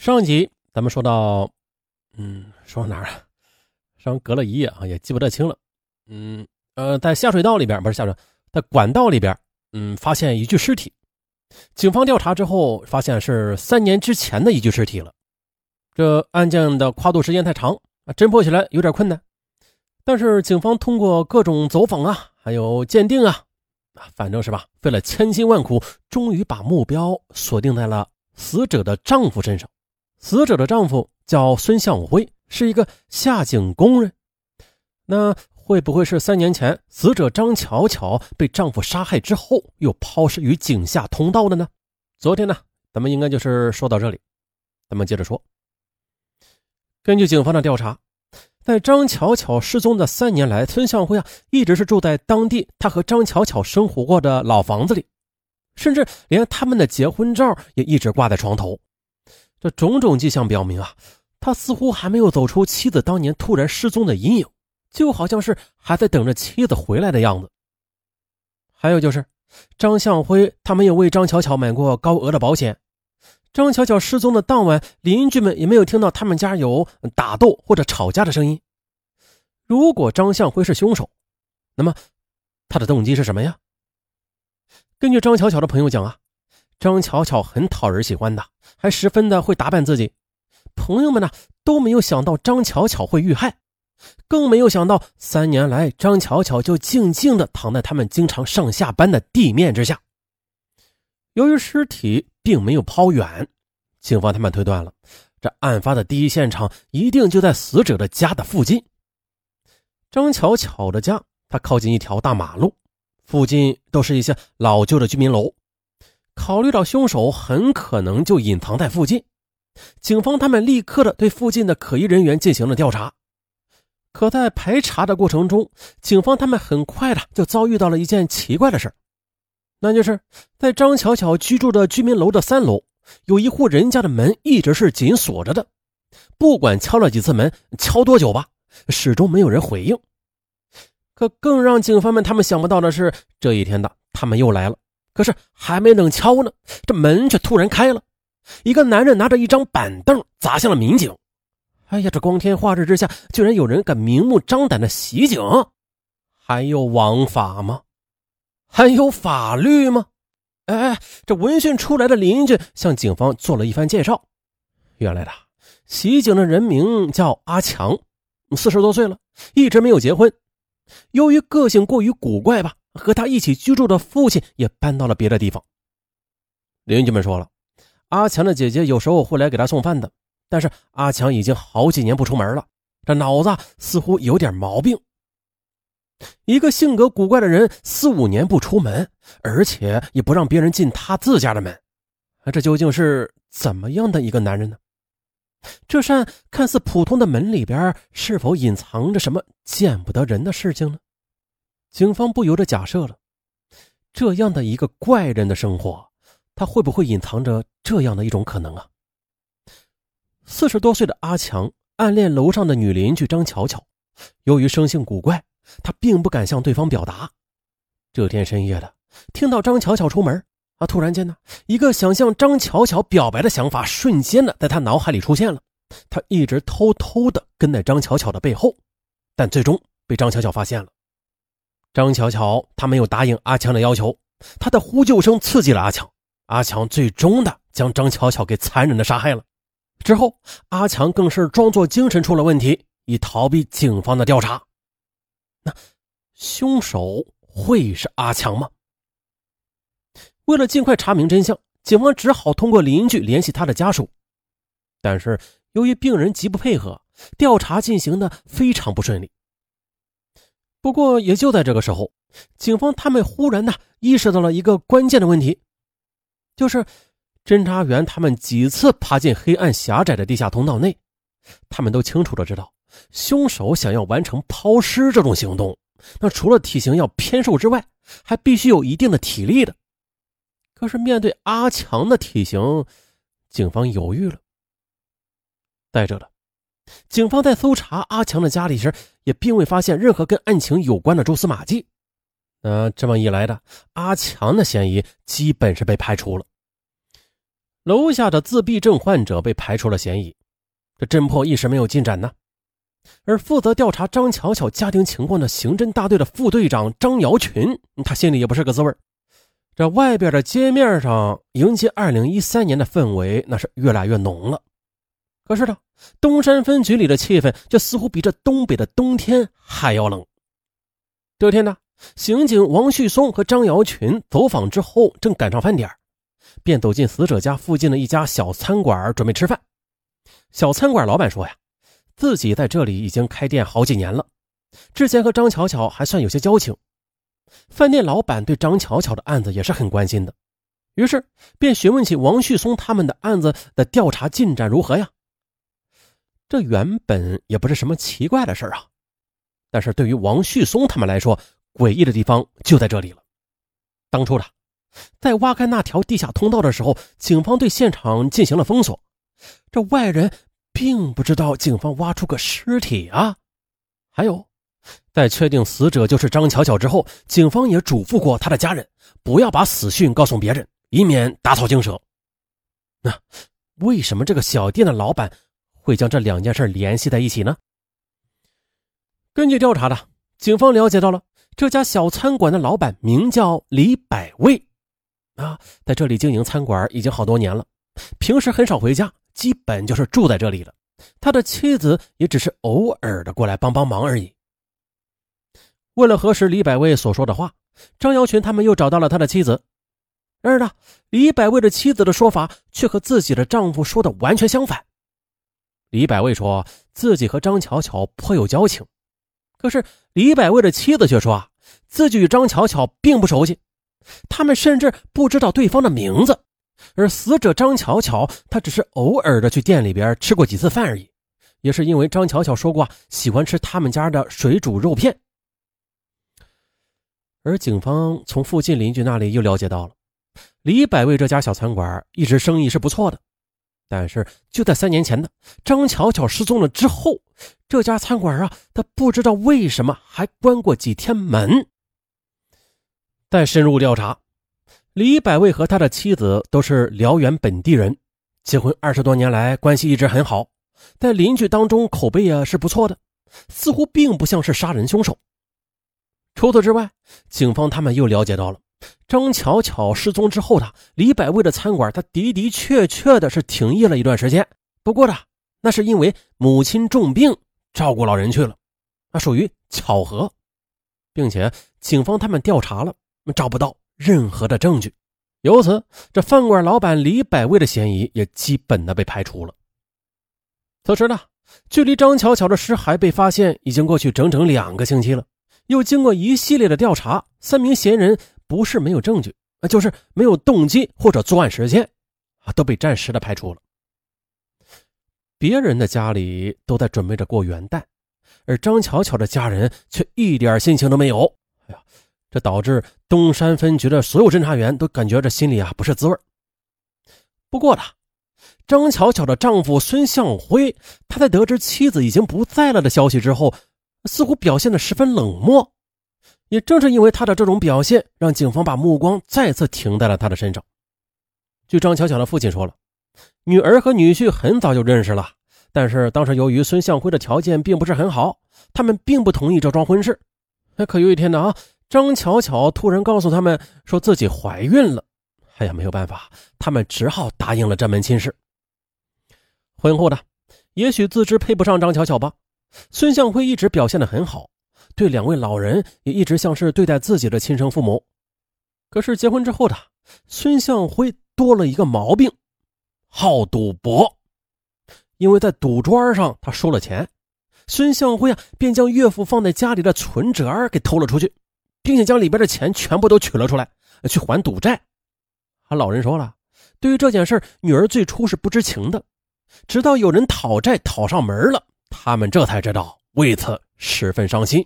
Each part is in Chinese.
上集咱们说到，嗯，说到哪儿了？上隔了一夜啊，也记不得清了。嗯，呃，在下水道里边不是下水，在管道里边，嗯，发现一具尸体。警方调查之后，发现是三年之前的一具尸体了。这案件的跨度时间太长啊，侦破起来有点困难。但是警方通过各种走访啊，还有鉴定啊，啊，反正是吧，费了千辛万苦，终于把目标锁定在了死者的丈夫身上。死者的丈夫叫孙向辉，是一个下井工人。那会不会是三年前死者张巧巧被丈夫杀害之后，又抛尸于井下通道的呢？昨天呢，咱们应该就是说到这里。咱们接着说。根据警方的调查，在张巧巧失踪的三年来，孙向辉啊一直是住在当地他和张巧巧生活过的老房子里，甚至连他们的结婚照也一直挂在床头。这种种迹象表明啊，他似乎还没有走出妻子当年突然失踪的阴影，就好像是还在等着妻子回来的样子。还有就是，张向辉他没有为张巧巧买过高额的保险。张巧巧失踪的当晚，邻居们也没有听到他们家有打斗或者吵架的声音。如果张向辉是凶手，那么他的动机是什么呀？根据张巧巧的朋友讲啊。张巧巧很讨人喜欢的，还十分的会打扮自己。朋友们呢都没有想到张巧巧会遇害，更没有想到三年来张巧巧就静静的躺在他们经常上下班的地面之下。由于尸体并没有抛远，警方他们推断了这案发的第一现场一定就在死者的家的附近。张巧巧的家，它靠近一条大马路，附近都是一些老旧的居民楼。考虑到凶手很可能就隐藏在附近，警方他们立刻的对附近的可疑人员进行了调查。可在排查的过程中，警方他们很快的就遭遇到了一件奇怪的事那就是在张巧巧居住的居民楼的三楼，有一户人家的门一直是紧锁着的，不管敲了几次门，敲多久吧，始终没有人回应。可更让警方们他们想不到的是，这一天的他们又来了。可是还没等敲呢，这门却突然开了，一个男人拿着一张板凳砸向了民警。哎呀，这光天化日之下，居然有人敢明目张胆的袭警，还有王法吗？还有法律吗？哎，这闻讯出来的邻居向警方做了一番介绍。原来的袭警的人名叫阿强，四十多岁了，一直没有结婚。由于个性过于古怪吧。和他一起居住的父亲也搬到了别的地方。邻居们说了，阿强的姐姐有时候会来给他送饭的，但是阿强已经好几年不出门了，这脑子似乎有点毛病。一个性格古怪的人四五年不出门，而且也不让别人进他自家的门，这究竟是怎么样的一个男人呢？这扇看似普通的门里边，是否隐藏着什么见不得人的事情呢？警方不由得假设了，这样的一个怪人的生活，他会不会隐藏着这样的一种可能啊？四十多岁的阿强暗恋楼上的女邻居张巧巧，由于生性古怪，他并不敢向对方表达。这天深夜的，听到张巧巧出门，啊，突然间呢，一个想向张巧巧表白的想法瞬间的在他脑海里出现了。他一直偷偷的跟在张巧巧的背后，但最终被张巧巧发现了。张巧巧，她没有答应阿强的要求，她的呼救声刺激了阿强，阿强最终的将张巧巧给残忍的杀害了。之后，阿强更是装作精神出了问题，以逃避警方的调查。那凶手会是阿强吗？为了尽快查明真相，警方只好通过邻居联系他的家属，但是由于病人极不配合，调查进行的非常不顺利。不过，也就在这个时候，警方他们忽然呢意识到了一个关键的问题，就是侦查员他们几次爬进黑暗狭窄的地下通道内，他们都清楚的知道，凶手想要完成抛尸这种行动，那除了体型要偏瘦之外，还必须有一定的体力的。可是面对阿强的体型，警方犹豫了。再者的。警方在搜查阿强的家里时，也并未发现任何跟案情有关的蛛丝马迹。那这么一来的，阿强的嫌疑基本是被排除了。楼下的自闭症患者被排除了嫌疑，这侦破一时没有进展呢。而负责调查张巧巧家庭情况的刑侦大队的副队长张瑶群，他心里也不是个滋味这外边的街面上迎接2013年的氛围，那是越来越浓了。可是呢，东山分局里的气氛却似乎比这东北的冬天还要冷。这天呢，刑警王旭松和张瑶群走访之后，正赶上饭点便走进死者家附近的一家小餐馆，准备吃饭。小餐馆老板说呀。自己在这里已经开店好几年了，之前和张巧巧还算有些交情。饭店老板对张巧巧的案子也是很关心的，于是便询问起王旭松他们的案子的调查进展如何呀？这原本也不是什么奇怪的事啊，但是对于王旭松他们来说，诡异的地方就在这里了。当初的，在挖开那条地下通道的时候，警方对现场进行了封锁，这外人。并不知道警方挖出个尸体啊！还有，在确定死者就是张巧巧之后，警方也嘱咐过他的家人，不要把死讯告诉别人，以免打草惊蛇。那为什么这个小店的老板会将这两件事联系在一起呢？根据调查的，警方了解到了这家小餐馆的老板名叫李百味，啊，在这里经营餐馆已经好多年了，平时很少回家。基本就是住在这里了，他的妻子也只是偶尔的过来帮帮忙而已。为了核实李百味所说的话，张瑶群他们又找到了他的妻子。然而呢，李百味的妻子的说法却和自己的丈夫说的完全相反。李百味说自己和张巧巧颇有交情，可是李百味的妻子却说啊，自己与张巧巧并不熟悉，他们甚至不知道对方的名字。而死者张巧巧，她只是偶尔的去店里边吃过几次饭而已，也是因为张巧巧说过喜欢吃他们家的水煮肉片。而警方从附近邻居那里又了解到了，李百味这家小餐馆一直生意是不错的，但是就在三年前的张巧巧失踪了之后，这家餐馆啊，他不知道为什么还关过几天门。再深入调查。李百味和他的妻子都是辽源本地人，结婚二十多年来关系一直很好，在邻居当中口碑也是不错的，似乎并不像是杀人凶手。除此之外，警方他们又了解到了张巧巧失踪之后的李百味的餐馆，他的的确确的是停业了一段时间。不过呢那是因为母亲重病，照顾老人去了，那属于巧合，并且警方他们调查了，找不到。任何的证据，由此这饭馆老板李百味的嫌疑也基本的被排除了。此时呢，距离张巧巧的尸骸被发现已经过去整整两个星期了。又经过一系列的调查，三名嫌疑人不是没有证据，那就是没有动机或者作案时间，啊，都被暂时的排除了。别人的家里都在准备着过元旦，而张巧巧的家人却一点心情都没有。哎呀！这导致东山分局的所有侦查员都感觉这心里啊不是滋味不过呢，张巧巧的丈夫孙向辉，他在得知妻子已经不在了的消息之后，似乎表现的十分冷漠。也正是因为他的这种表现，让警方把目光再次停在了他的身上。据张巧巧的父亲说了，女儿和女婿很早就认识了，但是当时由于孙向辉的条件并不是很好，他们并不同意这桩婚事。可有一天呢啊。张巧巧突然告诉他们说自己怀孕了，哎呀，没有办法，他们只好答应了这门亲事。婚后呢，也许自知配不上张巧巧吧，孙向辉一直表现得很好，对两位老人也一直像是对待自己的亲生父母。可是结婚之后的孙向辉多了一个毛病，好赌博，因为在赌桌上他输了钱，孙向辉啊便将岳父放在家里的存折给偷了出去。并且将里边的钱全部都取了出来，去还赌债。啊，老人说了，对于这件事女儿最初是不知情的，直到有人讨债讨上门了，他们这才知道，为此十分伤心。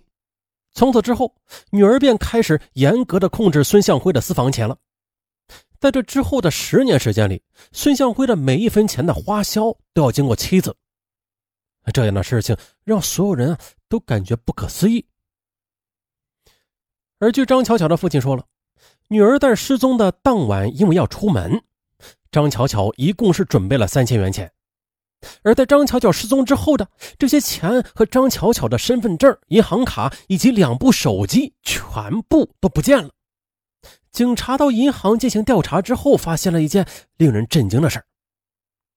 从此之后，女儿便开始严格的控制孙向辉的私房钱了。在这之后的十年时间里，孙向辉的每一分钱的花销都要经过妻子。这样的事情让所有人都感觉不可思议。而据张巧巧的父亲说了，女儿在失踪的当晚，因为要出门，张巧巧一共是准备了三千元钱。而在张巧巧失踪之后的这些钱和张巧巧的身份证、银行卡以及两部手机全部都不见了。警察到银行进行调查之后，发现了一件令人震惊的事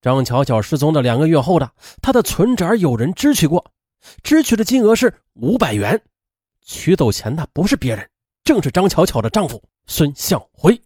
张巧巧失踪的两个月后的她的存折有人支取过，支取的金额是五百元，取走钱的不是别人，正是张巧巧的丈夫孙向辉。